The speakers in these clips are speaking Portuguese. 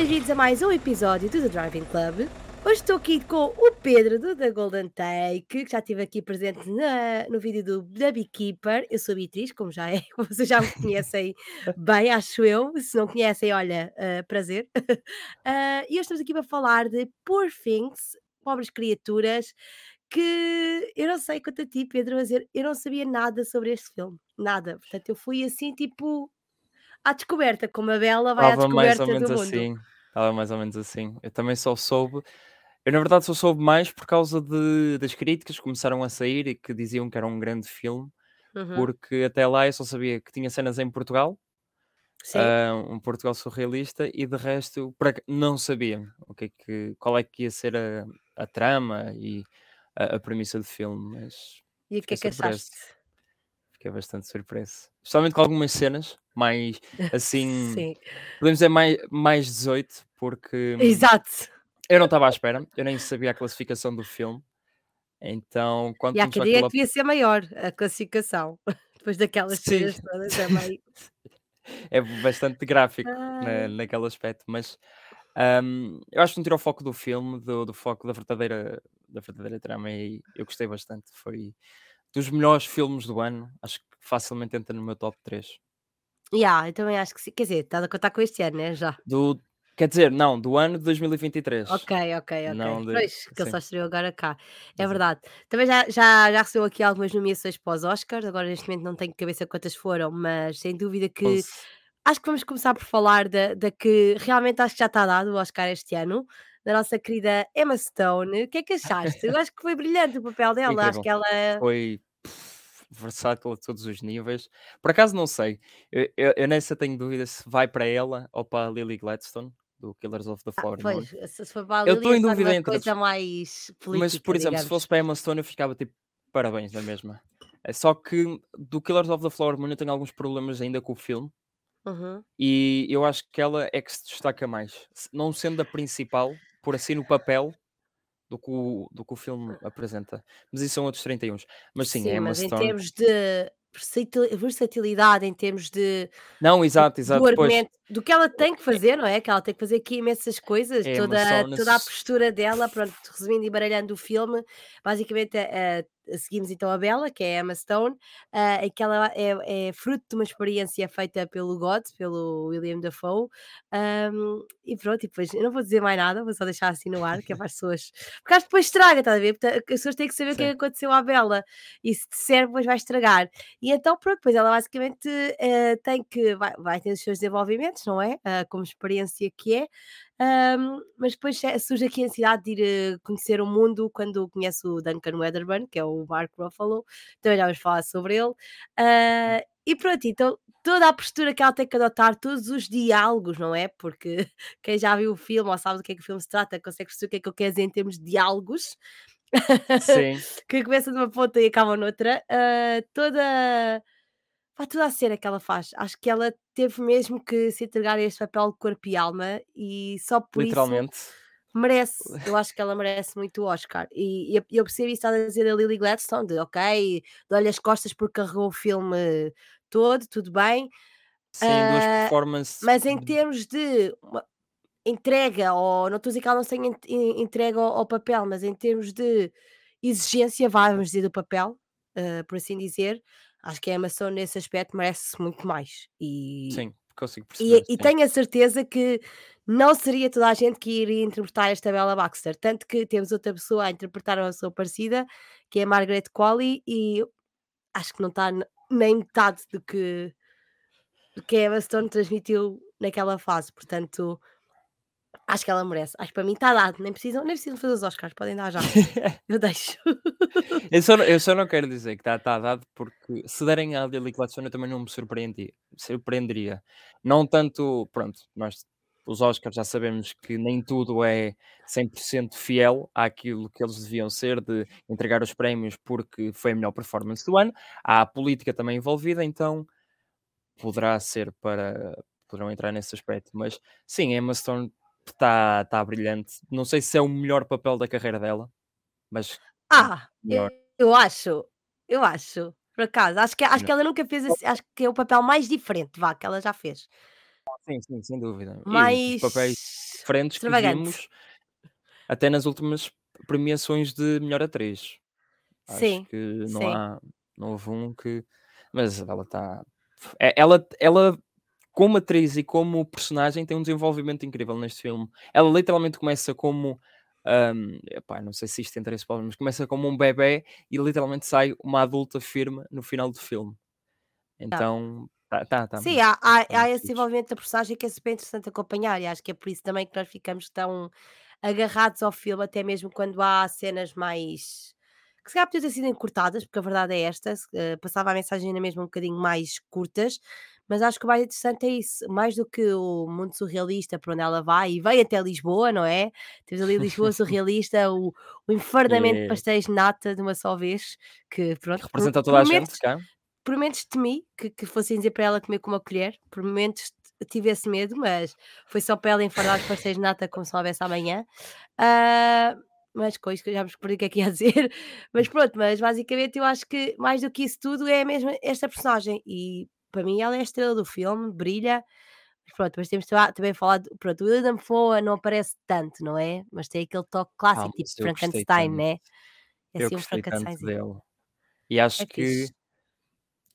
bem-vindos a mais um episódio do The Driving Club. Hoje estou aqui com o Pedro do The Golden Take, que já estive aqui presente na- no vídeo do The Beekeeper. Eu sou a Beatriz, como já é, como vocês já me conhecem bem, acho eu. Se não conhecem, olha, ah, prazer. Ah, e hoje estamos aqui para falar de Poor Things, Pobres Criaturas, que eu não sei quanto a ti, Pedro, mas eu não sabia nada sobre este filme. Nada. Portanto, eu fui assim, tipo, à descoberta, como a Bela vai à Estava mais descoberta ou menos assim. Estava mais ou menos assim. Eu também só soube. Eu, na verdade, só soube mais por causa de, das críticas que começaram a sair e que diziam que era um grande filme, Uhum, porque até lá eu só sabia que tinha cenas em Portugal, ah, um Portugal surrealista, e de resto não sabia o que é que, qual é que ia ser a, a trama e a, a premissa do filme, mas E o que é que achaste? Fiquei bastante surpreso. Especialmente com algumas cenas mais assim, Sim. podemos dizer mais, mais 18, porque hum, Exato. eu não estava à espera, eu nem sabia a classificação do filme. Então, quando E há quem aquela. devia ser maior a classificação. Depois daquelas cenas todas é meio. é bastante gráfico na, naquele aspecto, mas hum, eu acho que não tira o foco do filme, do, do foco da verdadeira, da verdadeira trama, e eu gostei bastante. Foi dos melhores filmes do ano, acho que facilmente entra no meu top 3. Yeah, eu também acho que sim. Quer dizer, estás a contar com este ano, né? Já. Do, quer dizer, não, do ano de 2023. Ok, ok, ok. Não de. Pois, que ele só estreou agora cá. É verdade. Também já, já, já recebeu aqui algumas nomeações para os Oscars. Agora, neste momento, não tenho cabeça quantas foram, mas sem dúvida que 11. acho que vamos começar por falar da, da que realmente acho que já está dado o Oscar este ano, da nossa querida Emma Stone. O que é que achaste? Eu acho que foi brilhante o papel dela. Acho Incrível. que ela. Foi pff, versátil a todos os níveis. Por acaso não sei. Eu, eu, eu nessa tenho dúvida se vai para ela ou para a Lily Gladstone, do Killers of the Ah, Flower Moon. pois, se se for para a Eu Lily estou é em dúvida entre coisa mais Mas, política, por exemplo, se digamos. fosse para a Emma Stone, eu ficava tipo, parabéns, na mesma. É só que do Killers of the Flower Moon eu tenho alguns problemas ainda com o filme. Uhum. E eu acho que ela é que se destaca mais. Se- Não sendo a principal, por assim no papel, do que o, do que o filme apresenta. Mas isso são outros 31. Mas sim, a Sim, Emma mas em Stone. termos de versatil- versatilidade, em termos de Não, do, exato, do exato. Pois, argumento, do que ela tem que fazer, não é? Que ela tem que fazer aqui imensas coisas, a Emma toda, toda a postura dela, pronto, resumindo e baralhando o filme, basicamente eh, eh, seguimos então a Bella, que é a Emma Stone, eh, em que ela é, é fruto de uma experiência feita pelo God, pelo William Dafoe, ahm, e pronto, e depois eu não vou dizer mais nada, vou só deixar assim no ar, que é para as pessoas, porque acho que depois estraga, estás a ver? Porque as pessoas têm que saber o que é Sim. que aconteceu à Bella, e se disser, depois vai estragar. E então, pronto, depois ela basicamente eh, tem que, vai, vai ter os seus desenvolvimentos, não é? Ah, como experiência que é, Ahm, mas depois eh, surge aqui a necessidade de ir eh, conhecer o mundo quando conhece o Duncan Weatherburn, que é o Mark Ruffalo, também já vamos falar sobre ele. Ah, e pronto, então toda a postura que ela tem que adotar, todos os diálogos, não é? Porque quem já viu o filme ou sabe do que é que o filme se trata, consegue perceber o que é que eu quero dizer em termos de diálogos. Sim, que começa numa ponta e acaba noutra, ah, toda, pá, toda a cena que ela faz. Acho que ela teve mesmo que se entregar a este papel de corpo e alma e só por isso literalmente. merece. Eu acho que ela merece muito o Oscar. E, e eu, percebo isso a dizer a Lily Gladstone, de ok, dou-lhe as costas porque carregou o filme todo, tudo bem, Sim, duas ah, performances. mas em termos de entrega, ou não estou a dizer que ela não tenha en- en- entrega ao, ao papel, mas em termos de exigência, vá, vamos dizer, do papel, ah, por assim dizer, acho que a Emma Stone nesse aspecto merece muito mais. E, Sim, consigo e, perceber. e Sim. tenho a certeza que não seria toda a gente que iria interpretar esta Bella Baxter, tanto que temos outra pessoa a interpretar uma pessoa parecida, que é a Margaret Qualley, e acho que não está nem metade do que, do que a Emma Stone transmitiu naquela fase, portanto acho que ela merece. Acho que para mim está dado, nem precisam, nem precisam fazer os Oscars, podem dar já. Eu deixo. eu, só, não- eu só não quero dizer que está tá dado porque se derem a Lily Gladstone eu também não me surpreendi, surpreenderia. Não tanto, pronto, nós os Oscars já sabemos que nem tudo é 100% fiel àquilo que eles deviam ser de entregar os prémios porque foi a melhor performance do ano. Há a política também envolvida, então poderá ser para poderão entrar nesse aspecto, mas sim, a Emma Stone está tá brilhante. Não sei se é o melhor papel da carreira dela, mas Ah, melhor. eu, eu acho, eu acho, por acaso, acho que, acho que ela nunca fez, assim- acho que é o papel mais diferente, vá, que ela já fez. Sim, sim, sem dúvida. E Mais, papéis diferentes que vimos até nas últimas premiações de melhor atriz. Acho Sim, que não sim. há não houve um que mas ela está é ela ela como atriz e como personagem tem um desenvolvimento incrível neste filme. Ela literalmente começa como, hum, epá, não sei se isto tem spoiler, mas começa como um bebé e literalmente sai uma adulta firme no final do filme. Tá. Então, tá tá tá Sim, há há tá há esse desenvolvimento da personagem que é super interessante acompanhar e acho que é por isso também que nós ficamos tão agarrados ao filme, até mesmo quando há cenas mais que se calhar podiam ter sido encurtadas, porque a verdade é esta, eh, passava a mensagem ainda mesmo um bocadinho mais curtas, mas acho que o mais interessante é isso, mais do que o mundo surrealista por onde ela vai, e veio até Lisboa, não é? Temos ali Lisboa surrealista, o o de pastéis de nata de uma só vez, que pronto, representa toda a gente cá. por momentos temi que que fossem dizer para ela comer com uma colher, por momentos tive esse medo, mas foi só para ela enfardar os pastéis de nata como se não houvesse amanhã. Ah, mas coisa que eu já me perdi o que é que ia dizer, mas pronto, mas basicamente eu acho que mais do que isso tudo é mesmo esta personagem e para mim ela é a estrela do filme, brilha, mas pronto, mas temos ta também falado pronto, o Willem Dafoe não aparece tanto, não é? Mas tem aquele toque Ah, clássico, tipo eu gostei Frankenstein, né? É eu assim um Frankensteinzinho. dele. E acho É que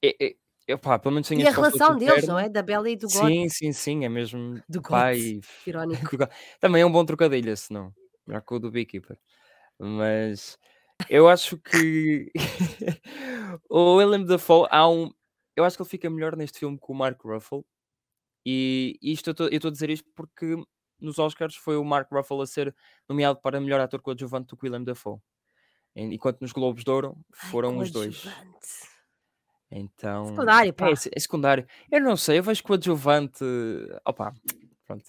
é é epá, pelo menos E a relação deles, não é? Da Bella e do God. sim, sim, sim, é mesmo Do pai e irónico. também é um bom trocadilho esse não, melhor que o do Beekeeper. Mas eu acho que o Willem Dafoe há um eu acho que ele fica melhor neste filme que o Mark Ruffalo, e isto eu estou a dizer isto porque nos Oscars foi o Mark Ruffalo a ser nomeado para melhor ator coadjuvante do que o Willem Dafoe, en enquanto nos Globos de Ouro Ai, foram os 2. coadjuvante. Então, Secundário, é pá. se é secundário. Eu não sei, eu vejo coadjuvante, opa, pronto.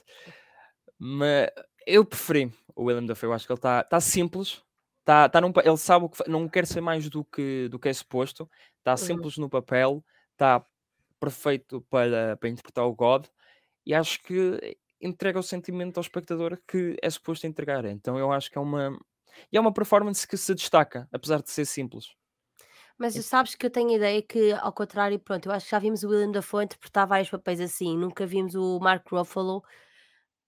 Ma eu preferi o Willem Dafoe, eu acho que ele está tá simples, está tá num ele sabe o que não quer ser mais do que do que é suposto, está Uhum. simples no papel, está perfeito para para interpretar o God, e acho que entrega o sentimento ao espectador que é suposto entregar. Então eu acho que é uma e é uma performance que se destaca, apesar de ser simples. Mas En sabes que eu tenho a ideia que, ao contrário, pronto, eu acho que já vimos o Willem Dafoe interpretar vários papéis assim, nunca vimos o Mark Ruffalo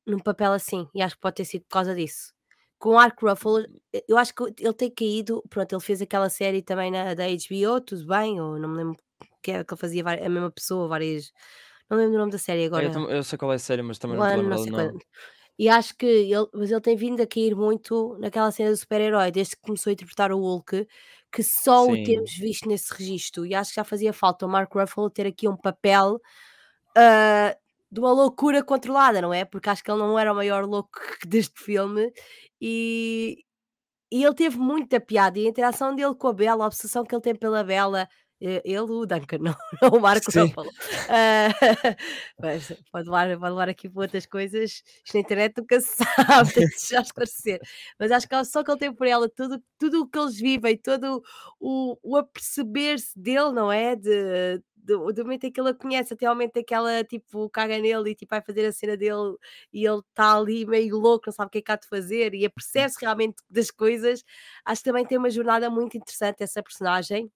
num papel assim, e acho que pode ter sido por causa disso. Com o Mark Ruffalo, e eu acho que ele tem caído, pronto, ele fez aquela série também na da HBO, tudo bem, ou não me lembro que era que ele fazia a mesma pessoa, várias não lembro do nome da série eu agora, tam eu sei qual é a série, mas também o não do sei nome. E acho que ele mas ele tem vindo a cair muito naquela cena do super-herói, desde que começou a interpretar o Hulk, que só o Sim. temos visto nesse registro, e acho que já fazia falta o Mark Ruffalo ter aqui um papel, ah, de uma loucura controlada, não é? Porque acho que ele não era o maior louco deste filme, e e ele teve muita piada, e a interação dele com a Bella, a obsessão que ele tem pela Bella, e ele, o Duncan, não não o Mark Sim. Ruffalo. Ah, mas pode levar pode levar aqui para outras coisas, isto na internet nunca se sabe, deixa já esclarecer. Mas acho que obsessão que ele tem por ela, tudo tudo o que eles vivem, todo o o aperceber-se dele, não é, de do do momento em que ele a conhece até ao momento em que ela, tipo, caga nele e, tipo, vai fazer a cena dele e ele está ali meio louco, não sabe o que é que há de fazer e apercebe-se realmente das coisas. Acho que também tem uma jornada muito interessante essa personagem.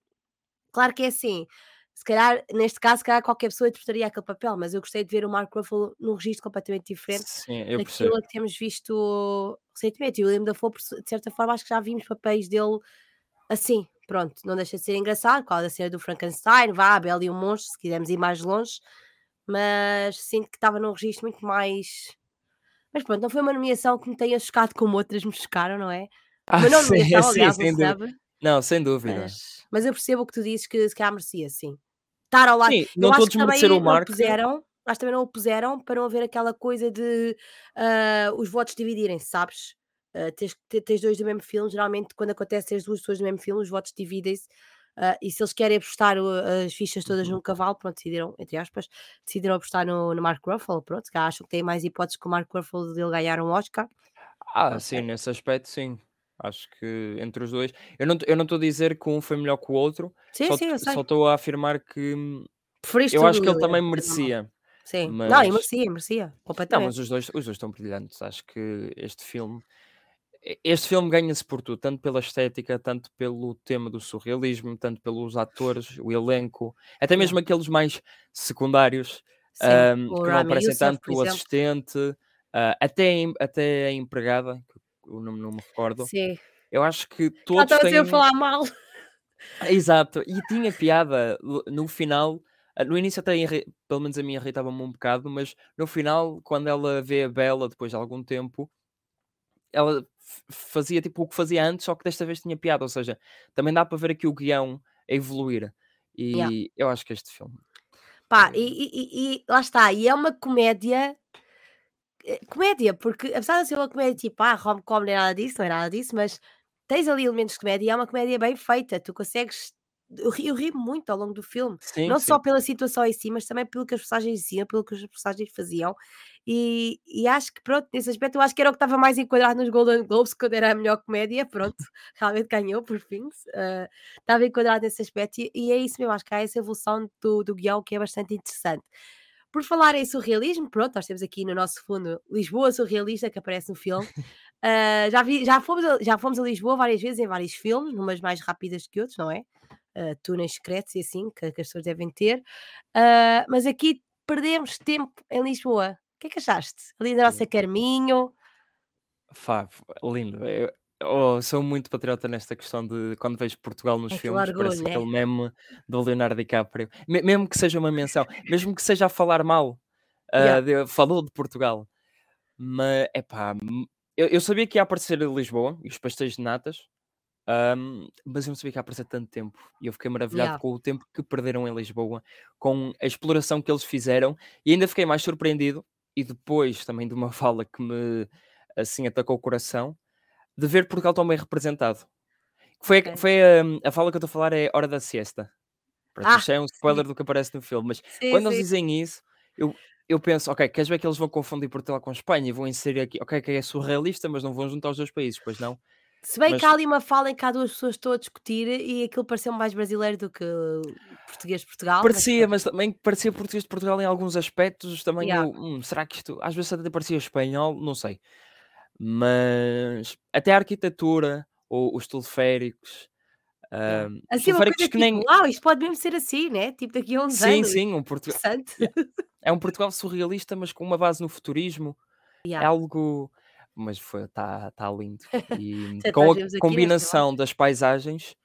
Claro que é assim, se calhar, neste caso, se calhar qualquer pessoa interpretaria aquele papel, mas eu gostei de ver o Mark Ruffalo num registro completamente diferente Sim, eu daquilo percebo. a que temos visto recentemente. E o Willem Dafoe, de certa forma, acho que já vimos papéis dele assim, pronto, não deixa de ser engraçado, por causa da cena do Frankenstein, vá, a Bela e o Monstro, se quisermos ir mais longe, mas sinto que estava num registro muito mais mas pronto, não foi uma nomeação que me tenha chocado como outras me chocaram, não é? Ah, Uma não sim, nomeação, sim, aliás, dúvida. snub, Não, sem dúvida. mas mas eu percebo o que tu dizes que se calhar merecia sim. Estar ao lado Sim, não a acho que o também não Mark puseram acho que também não o puseram para não haver aquela coisa de, ah, os votos dividirem-se, sabes? Ah, tens te tens 2 do mesmo filme, geralmente quando acontece teres 2 pessoas do mesmo filme, os votos dividem-se, ah, e se eles querem apostar o as fichas todas Uhum. num cavalo, pronto, decidiram, entre aspas, decidiram apostar no no Mark Ruffalo, pronto, se calhar acham que têm mais hipóteses que o Mark Ruffalo de ele ganhar um Oscar, Ah, não sim, nesse aspecto sim. Acho que entre os 2 eu não eu não estou a dizer que um foi melhor que o outro, Sim, só sim, eu só sei. estou a afirmar que hum, Preferiste eu acho que ele também merecia, Sim. Não, mas merecia, merecia, não, mas completamente. os 2 os 2 estão brilhantes. Acho que este filme este filme ganha-se por tudo, tanto pela estética, tanto pelo tema do surrealismo, tanto pelos atores, o elenco, até mesmo aqueles mais secundários, Sim, o que não aparecem Youssef, tanto, o assistente. ah, até, até a empregada, que o nome não me recordo, Sim. eu acho que todos estava sempre a têm. falar mal. Exato, e tinha piada no final. ah, No início até pelo menos a mim irritava-me um bocado, mas no final, quando ela vê a Bella depois de algum tempo, ela fazia tipo o que fazia antes, só que desta vez tinha piada, ou seja, também dá para ver aqui o guião a evoluir. Yeah. E eu acho que este filme. Pá, É. e- e- e lá está, e é uma comédia. Eh, Comédia, porque apesar de ser uma comédia tipo, ah, rom-com, não é nada disso, não é nada disso, mas tens ali elementos de comédia e é uma comédia bem feita. Tu consegues. Eu ri, eu ri muito ao longo do filme, Sim, não só sim. pela situação em si, mas também pelo que as personagens diziam, pelo que os personagens faziam. E, e acho que, pronto, nesse aspecto, eu acho que era o que estava mais enquadrado nos Golden Globes, quando era a melhor comédia. Pronto, realmente ganhou por fim. eh, estava enquadrado nesse aspecto, e, e é isso mesmo. Acho que há essa evolução do, do guião que é bastante interessante. Por falar em surrealismo, pronto, nós temos aqui no nosso fundo Lisboa Surrealista, que aparece no filme. Ah, já, vi, já, fomos a, já fomos a Lisboa várias vezes em vários filmes, umas mais rápidas que outros, não é? Uh, túneis secretos e assim, que, que as pessoas devem ter. Ah, mas aqui perdemos tempo em Lisboa. O que é que achaste? Ali da nossa Carminho. Fá, f- lindo. Eu, eu sou muito patriota nesta questão de quando vejo Portugal nos É filmes, orgulho, parece né? aquele meme do Leonardo DiCaprio. Me- mesmo que seja uma menção, mesmo que seja a falar mal, ah, Yeah. de- falou de Portugal. Mas, epá, m- eu, eu sabia que ia aparecer Lisboa e os pastéis de natas, ahm, mas eu não sabia que ia aparecer tanto tempo. E eu fiquei maravilhado Yeah. com o tempo que perderam em Lisboa, com a exploração que eles fizeram, e ainda fiquei mais surpreendido, e depois também de uma fala que me assim atacou o coração, de ver Portugal tão bem representado. Foi, a- Ok. foi a, a fala que eu estou a falar é Hora da Siesta. Pronto, Ah, isto é um spoiler sim, do que aparece no filme, mas sim, quando eles sim. dizem isso, eu, eu penso, ok, queres ver que eles vão confundir Portugal com Espanha e vão inserir aqui, ok, que é surrealista, mas não vão juntar os dois países, pois não? Se bem Mas que há ali uma fala em que há duas pessoas que estão a discutir e aquilo pareceu mais brasileiro do que português de Portugal, mas parecia, pronto. mas também parecia português de Portugal em alguns aspectos. Também Yeah. eu, "Hum, será que isto às vezes até parecia espanhol? Não sei. Mas até a arquitetura, ou os teleféricos, os Assim, uma coisa que tipo, nem. uau, isto pode mesmo ser assim, né? Tipo daqui a uns Sim, anos. sim, um Portugal. É um Portugal surrealista, mas com uma base no futurismo. É Yeah. algo. Mas está tá lindo. E com a combinação das paisagens,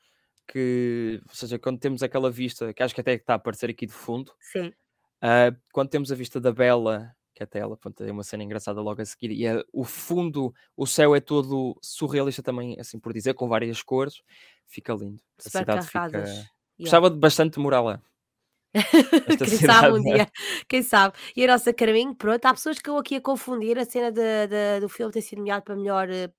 que, ou seja, quando temos aquela vista, que acho que até está a aparecer aqui de fundo, Sim. ah, quando temos a vista da Bela, que até ela pronto, tem uma cena engraçada logo a seguir, e é- o fundo, o céu é todo surrealista também, assim por dizer, com várias cores, fica lindo. A Super cidade fica. Yeah. Gostava de bastante de morar lá. Quem sabe um cidade. dia, quem sabe. E a nossa Carminho, pronto, há pessoas que estão aqui a confundir a cena de- de- do filme ter sido nomeado para melhor. eh,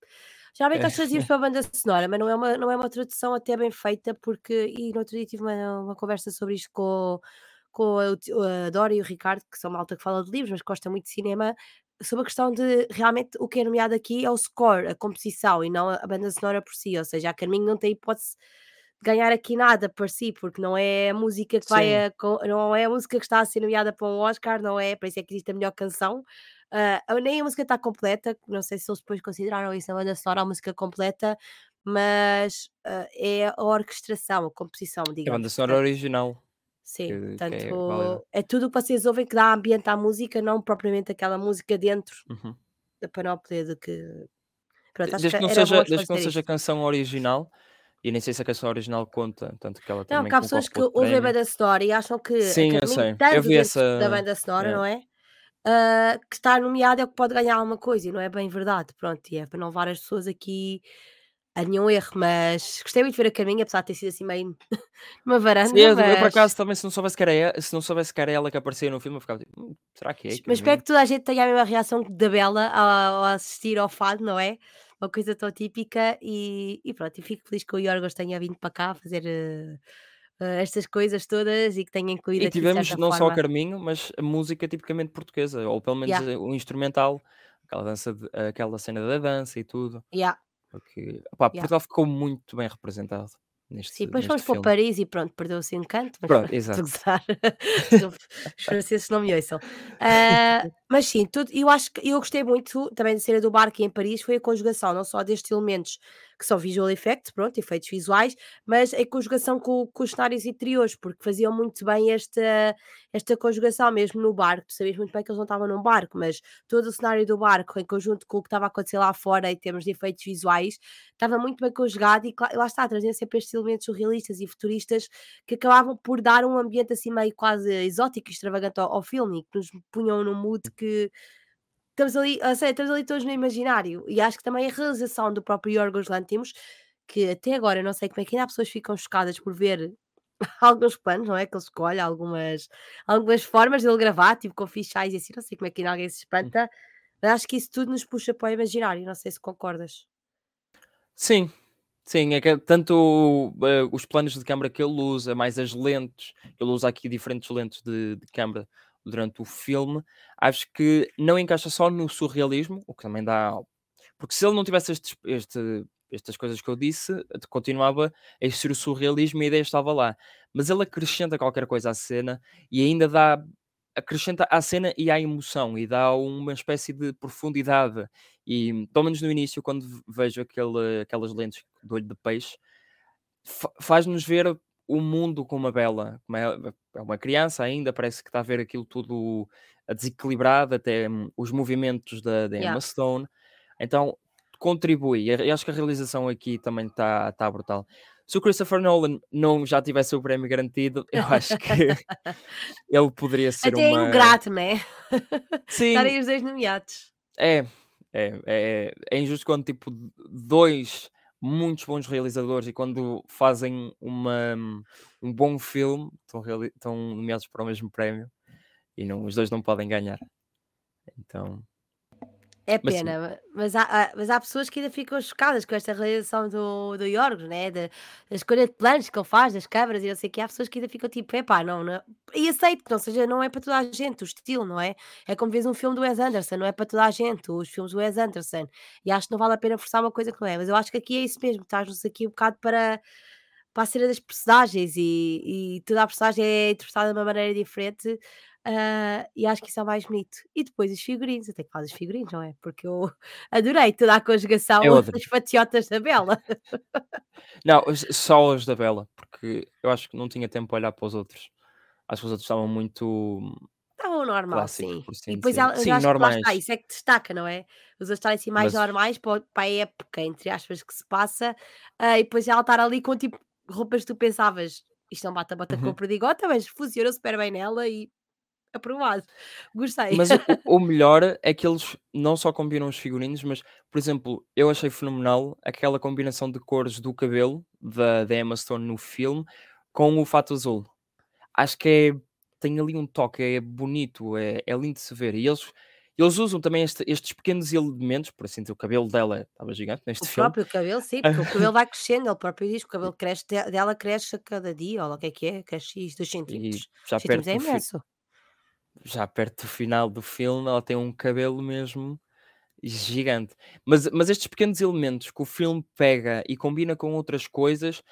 Geralmente nós traduzimos para a banda sonora, mas não é uma, não é uma tradução até bem feita, porque. E no outro dia tive uma, uma conversa sobre isto com, com a, a Dora e o Ricardo, que são malta que fala de livros, mas gosta muito de cinema, sobre a questão de realmente o que é nomeado aqui é o score, a composição, e não a, a banda sonora por si. Ou seja, a Carminho não tem hipótese de ganhar aqui nada por si, porque não é a música que vai a, não é a música que está a ser nomeada para um Oscar, não é? Para isso é que existe a melhor canção. A- nem a música está completa, não sei se eles depois consideraram isso na banda sonora, a música completa, mas ah, é a orquestração, a composição, a banda digamos. sonora original, sim, que, que é portanto, é tudo o que vocês ouvem que dá ambiente à música, não propriamente aquela música dentro Uhum. da panóplia de que. Pronto, Desde que que não seja, desde que não seja canção original, e nem sei se a canção original conta, tanto que ela Não, também porque há pessoas que ouvem a banda sonora e acham que Sim, eu sei. Eu vi dentro da essa. banda sonora, é. não é? Ah, que está nomeado é o que pode ganhar alguma coisa e não é bem verdade. Pronto, e é para não levar as pessoas aqui a nenhum erro, mas gostei muito de ver a Carminha, apesar de ter sido assim meio numa Sim, varanda, eu, eu, por mas, acaso também se não soubesse que era ela, se não soubesse que era ela que aparecia no filme, eu ficava tipo, "Hum, será que é mas espero que toda a gente tenha a mesma reação da Bela ao, ao assistir ao fado, não é? Uma coisa tão típica e, e pronto, e fico feliz que o Yorgos tenha vindo para cá fazer eh, eh, estas coisas todas e que tenha incluído E tivemos não só a forma. Carminho, mas a música tipicamente portuguesa, ou pelo menos Yeah, o instrumental, aquela, dança de- aquela cena da dança e tudo. yeah, Porque opá, yeah. Portugal ficou muito bem representado Sim, neste, depois neste fomos para. Paris e pronto, perdeu-se o encanto, mas Pronto, exato. Os franceses não me ouçam. Ah, Mas sim, tudo eu acho que eu gostei muito também da cena do barco em Paris, foi a conjugação não só destes elementos que são visual effects, pronto, efeitos visuais, mas a conjugação com com os cenários interiores, porque faziam muito bem esta esta conjugação mesmo no barco. Tu sabias muito bem que eles não estavam num barco, mas todo o cenário do barco em conjunto com o que estava a acontecer lá fora em termos de efeitos visuais, estava muito bem conjugado e lá está, trazendo sempre estes elementos surrealistas e futuristas que acabavam por dar um ambiente assim meio quase exótico e extravagante ao ao filme que nos punham num mood que estamos ali, a sério, estamos ali todos no imaginário. E acho que também a realização do próprio Yorgos Lanthimos, que até agora eu não sei como é que ainda há pessoas que ficam chocadas por ver alguns planos, não é? Que ele escolhe, algumas, algumas formas dele gravar, tipo com fichais e assim, não sei como é que ainda alguém se espanta, mas acho que isso tudo nos puxa para o imaginário, não sei se concordas. Sim, sim, é que tanto, eh, os planos de câmara que ele usa, mais as lentes, ele usa aqui diferentes lentes de de câmara durante o filme, acho que não encaixa só no surrealismo, o que também dá porque se ele não tivesse estes este estas coisas que eu disse, continuava a existir o surrealismo e a ideia estava lá. Mas ele acrescenta qualquer coisa à cena e ainda dá acrescenta à cena e à emoção e dá uma espécie de profundidade. E, pelo menos no início, quando vejo aquele aquelas lentes do olho de peixe, fa faz-nos ver o mundo com uma Bella, como é é uma criança ainda, parece que está a ver aquilo tudo desequilibrado, até hum, os movimentos da da Yeah. Emma Stone, então contribui, e acho que a realização aqui também está está brutal. Se o Christopher Nolan não já tivesse o prémio garantido, eu acho que ele poderia ser Até é uma ingrato, não é? sim, Estarem os 2 nomeados. é, é, é, é injusto quando tipo 2 muitos bons realizadores e quando fazem uma, um bom filme estão, estão nomeados para o mesmo prémio e não, os dois não podem ganhar. Então, É mas pena, ma mas há há mas há pessoas que ainda ficam chocadas com esta realização do do Yorgos, né, da da escolha de planos que ele faz, das câmaras e não sei o quê, há pessoas que ainda ficam tipo: "Epá, não, não" e aceito que não seja não é para toda a gente o estilo, não é? É como vês um filme do Wes Anderson, não é para toda a gente os filmes do Wes Anderson, e acho que não vale a pena forçar uma coisa que não é, mas eu acho que aqui é isso mesmo, estás-nos aqui um bocado para para a cena das personagens e e toda a personagem é interpretada de uma maneira diferente, ah, e acho que isso é o mais bonito. E depois os figurinos, tenho que falar dos figurinos, não é? Porque eu adorei toda a conjugação é das fatiotas da Bela. Não, os- só os da Bela, porque eu acho que não tinha tempo para olhar para os outros. Acho que os outros estavam muito Estava o normal, clássicos, sim. por E assim depois ela Sim, acho que lá está, normais, isso é que destaca, não é? Os outros estarem assim mais mas normais para o a época, entre aspas, que se passa, ah, e depois ela estar ali com tipo roupas que tu pensavas: "Isto não bate a bota com a Uhum. perdigota", mas funciona super bem nela e aprovado. Gostei. Mas o o o melhor é que eles não só combinam os figurinos, mas, por exemplo, eu achei fenomenal aquela combinação de cores do cabelo da da Emma Stone no filme com o fato azul. Acho que é tem ali um toque, é bonito, é é lindo de se ver. E eles eles usam também este estes pequenos elementos, por assim dizer, o cabelo dela estava gigante O neste filme. próprio cabelo, sim, porque o cabelo vai crescendo, ele próprio diz que o cabelo cresce de dela cresce a cada dia, lá o que é que é, cresce X, 2 E centímetros. já Centímetros perto é imenso. Já perto do final do filme, ela tem um cabelo mesmo Gigante. Mas mas estes pequenos elementos que o filme pega e combina com outras coisas,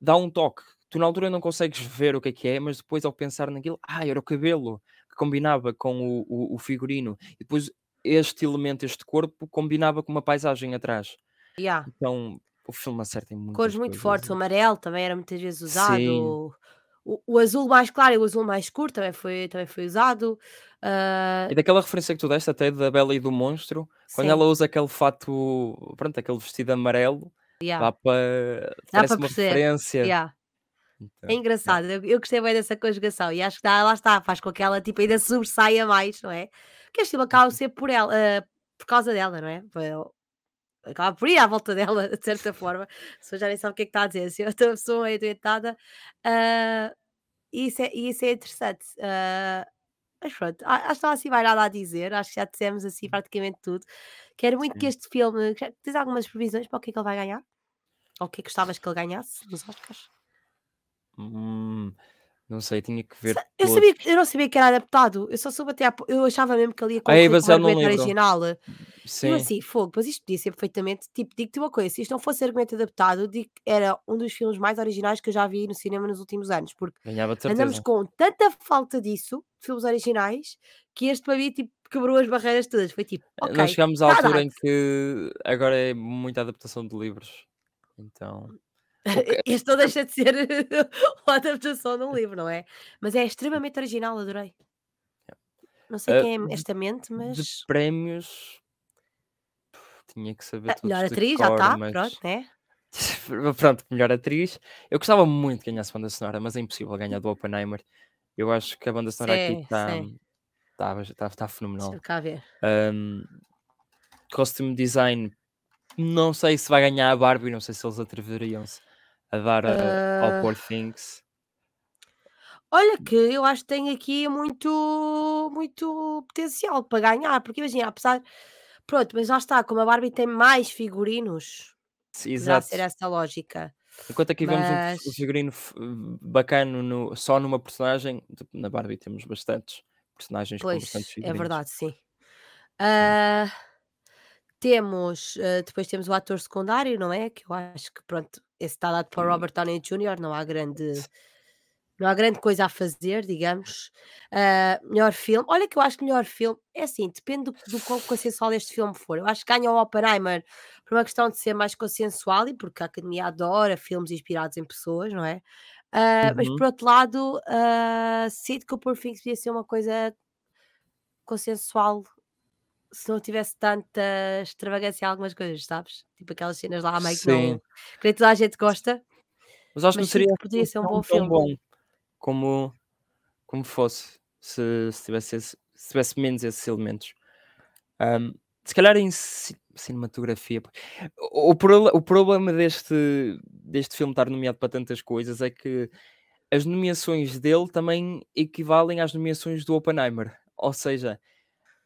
dá um toque. Tu na altura não consegues ver o que é que é, mas depois ao pensar naquilo, ah, era o cabelo que combinava com o o o figurino. E depois este elemento, este corpo, combinava com uma paisagem atrás. Yeah. Então o filme acerta em Cores muitas muito coisas fortes, o e amarelo também era muitas vezes sim, usado, o o azul mais claro e o azul mais escuro também foi também foi usado. Ah, e daquela referência que tu deste até da Bela e do Monstro, quando sim, ela usa aquele fato, pronto, aquele vestido amarelo, yeah, dá para dá para uma perceber. referência. Yeah. É Então, yeah. engraçado, eu eu gostei bem dessa conjugação e acho que dá lá está, faz com que ela, tipo, ainda sobressaia mais, não é? Que este filme acaba por ser por ela, ah, por causa dela, não é? Acaba por ir à volta dela, de certa forma, a pessoa já nem sabe o que é que está a dizer, se outra pessoa é adoentada, ah, e isso é isso é interessante. Ah, mas pronto, acho que não há assim mais nada a dizer, acho que já dissemos assim praticamente tudo. Quero muito que Sim. este filme tens algumas previsões para o que é que ele vai ganhar? Ou o que é que gostavas que ele ganhasse nos Oscars? Hum, não sei, tinha que ver eu sabia que eu não sabia que era adaptado, eu só soube até pou eu achava mesmo que ele ia Ah, é com o argumento livro. original. E eu Sim, assim: "Fogo, mas isto podia ser perfeitamente" tipo, digo-te uma coisa, se isto não fosse argumento adaptado, digo que era um dos filmes mais originais que eu já vi no cinema nos últimos anos, porque ganhava de andamos certeza. com tanta falta disso, de filmes originais, que este para mim, tipo, quebrou as barreiras todas. Foi tipo: Eh, nós "Ok, chegámos à altura dado". em que agora é muita adaptação de livros, então o que Este não deixa de ser uma adaptação de um livro, não é? Mas é extremamente original, adorei. Não sei ah, quem é esta mente, de mas prémios, tinha que saber a todos melhor atriz, já cor, está, mas pronto, né? pronto, melhor atriz. Eu gostava muito de ganhar a banda sonora, mas é impossível ganhar do Oppenheimer. Eu acho que a banda sonora aqui Sim, está sim. está está está Deixa-me fenomenal. cá ver. Hum, costume design, não sei se vai ganhar a Barbie, não sei se eles atreveriam-se a dar a ao Ah, Poor Things. olha que eu acho que tem aqui muito muito potencial para ganhar, porque imagina, apesar pronto, mas lá está, como a Barbie tem mais figurinos, poderá ser exato. essa lógica, Enquanto aqui vemos um mas perso um figurino f bacano no só numa personagem, na Barbie temos bastantes personagens com bastantes pois, é figurinos. verdade, sim. Ah, temos, ah, depois temos o ator secundário, não é? Que eu acho que pronto, esse está dado para o Hum, Robert Downey Jr., não há grande Não há grande coisa a fazer, digamos. Ah, melhor filme, olha que eu acho que melhor filme é assim, depende do do quão consensual este filme for. Eu acho que ganha o Oppenheimer por uma questão de ser mais consensual e porque a Academia adora filmes inspirados em pessoas, não é? Mas uhum. por outro lado, ah, sinto que o Things podia ser uma coisa consensual se não tivesse tanta extravagância em algumas coisas, sabes? Tipo aquelas cenas lá meio que não que nem toda a gente gosta, mas acho que não mas seria que assim um poderia ser um bom filme. bom como como fosse, se se tivesse esse se tivesse menos esses elementos. Hum, se calhar em ci cinematografia, o o proble o problema deste deste filme estar nomeado para tantas coisas é que as nomeações dele também equivalem às nomeações do Oppenheimer. Ou seja,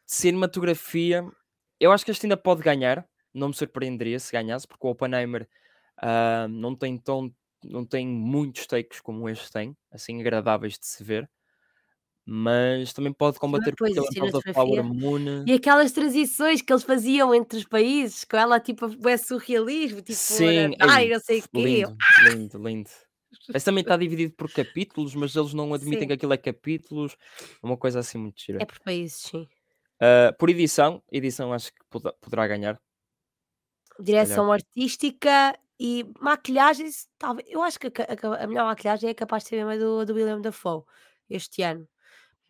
cinematografia, eu acho que este ainda pode ganhar, não me surpreenderia se ganhasse, porque o Oppenheimer, ah, não tem tão não tem muitos takes como este tem, assim agradáveis de se ver, mas também pode Cima combater com pois, a aquele Another Flower cinematografia Moon. E aquelas transições que eles faziam entre os países, com ela tipo bué surrealismo, tipo Sim, nadar e ei, não sei o quê. lindo, lindo, lindo. Esse também está dividido por capítulos, mas eles não admitem Sim, que aquilo é capítulos, é uma coisa assim muito é gira. por países, sim. Ah, por edição, edição acho que poderá ganhar. Direção artística e maquilhagens, talvez eu acho que a a a melhor maquilhagem é capaz de ser mesmo a do do Willem Dafoe, este ano,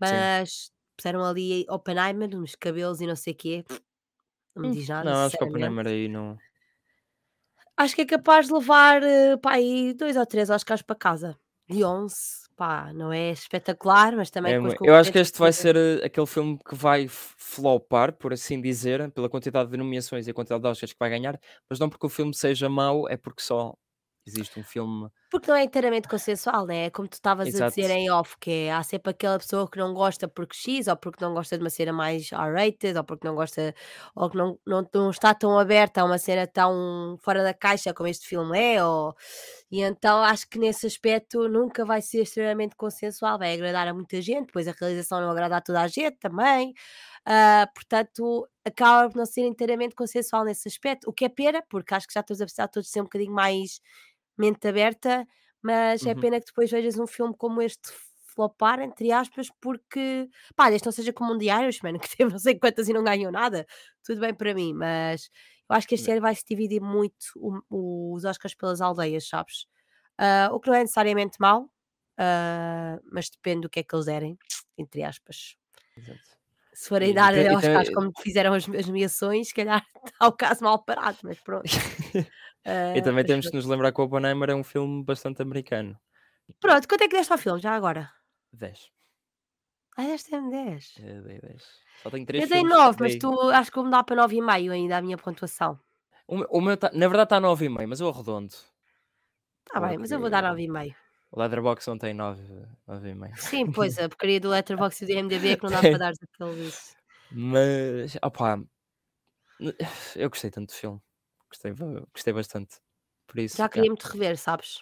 Sim. mas puseram ali Oppenheimer nos cabelos e não sei o quê, não me Hum, diz nada, não, acho que. Oppenheimer aí não Acho que é capaz de levar, eh, pá, aí 2 ou 3 Oscars para casa. Beyoncé, pá, não é espetacular, mas também é com os eu acho que este vai ser, eh, aquele filme que vai flopar, por assim dizer, pela quantidade de nomeações e a quantidade de Oscars que vai ganhar, mas não porque o filme seja mau, é porque só existe um filme porque não é inteiramente consensual, né, é como tu estavas a dizer em off, que é, há sempre aquela pessoa que não gosta porque X, ou porque não gosta de uma cena mais R-rated, ou porque não gosta ou que não não não está tão aberta a uma cena tão fora da caixa como este filme é, ou e então acho que nesse aspecto nunca vai ser extremamente consensual, vai agradar a muita gente, depois a realização não agrada a toda a gente também, ah, portanto, acaba por não ser inteiramente consensual nesse aspecto, o que é pena, porque acho que já estamos a precisar todos ser um bocadinho mais mente aberta, mas é uhum, pena que depois vejas um filme como este flopar, entre aspas, porque, pá, desde que não seja como um The Irishman, que teve não sei quantas e não ganhou nada, tudo bem para mim, mas eu acho que este yeah, ano vai se dividir muito o- os Oscars pelas aldeias, sabes? Ah, o que não é necessariamente mau, ah, mas depende do que é que eles derem, entre aspas. exato. Se forem E dar tem e Oscars como fizeram as, as nomeações, se calhar está o caso mal parado, mas pronto. e Ah, também temos que nos lembrar que o Oppenheimer é um filme bastante americano. Pronto, quanto é que deste ao filme, já agora? 10, Ah, deste-me 10. eh, dei 10. Só tenho 3 Eu dei filmes que 9, mas tu acho que vou mudar para 9,5 ainda a minha pontuação. o meu o meu tá na verdade está 9,5, mas eu arredondo, Está bem, mas eu vou dar 9,5. o Letterboxd não tem 9, 9,5. Sim, pois, a porcaria do Letterboxd e do IMDb é que não dá para dares aqueles Mas, opá, eu gostei tanto do filme, gostei gostei bastante, por isso, já queria muito rever, sabes?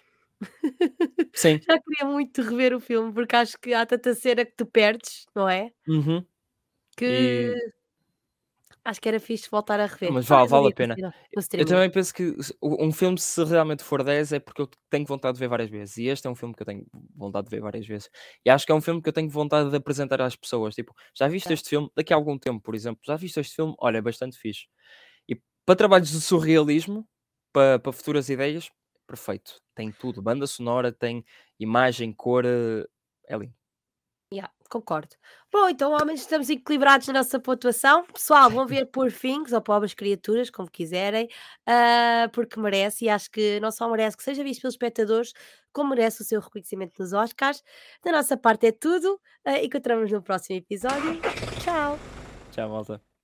Sim, Já queria muito rever o filme, porque acho que há tanta cena que tu perdes, não é? uhum. Que E Acho que era fixe voltar a rever. mas vale vale a pena. Eu também penso que um filme se realmente for 10 é porque eu tenho vontade de ver várias vezes, e este é um filme que eu tenho vontade de ver várias vezes. E acho que é um filme que eu tenho vontade de apresentar às pessoas, tipo: "Já viste É. este filme?" Daqui a algum tempo, por exemplo: "Já viste este filme? Olha, é bastante fixe." Para trabalhos de surrealismo, para para futuras ideias, perfeito. Tem tudo, banda sonora, tem imagem, cor, eh, é lindo. Yeah, concordo. Bom, então ao menos estamos equilibrados na nossa pontuação. Pessoal, vão ver Poor Things ou Pobres Criaturas, como quiserem, ah, porque merece e acho que não só merece que seja visto pelos espectadores, como merece o seu reconhecimento nos Oscars. Da nossa parte é tudo. ah, encontramos no próximo episódio. Tchau! Tchau, malta.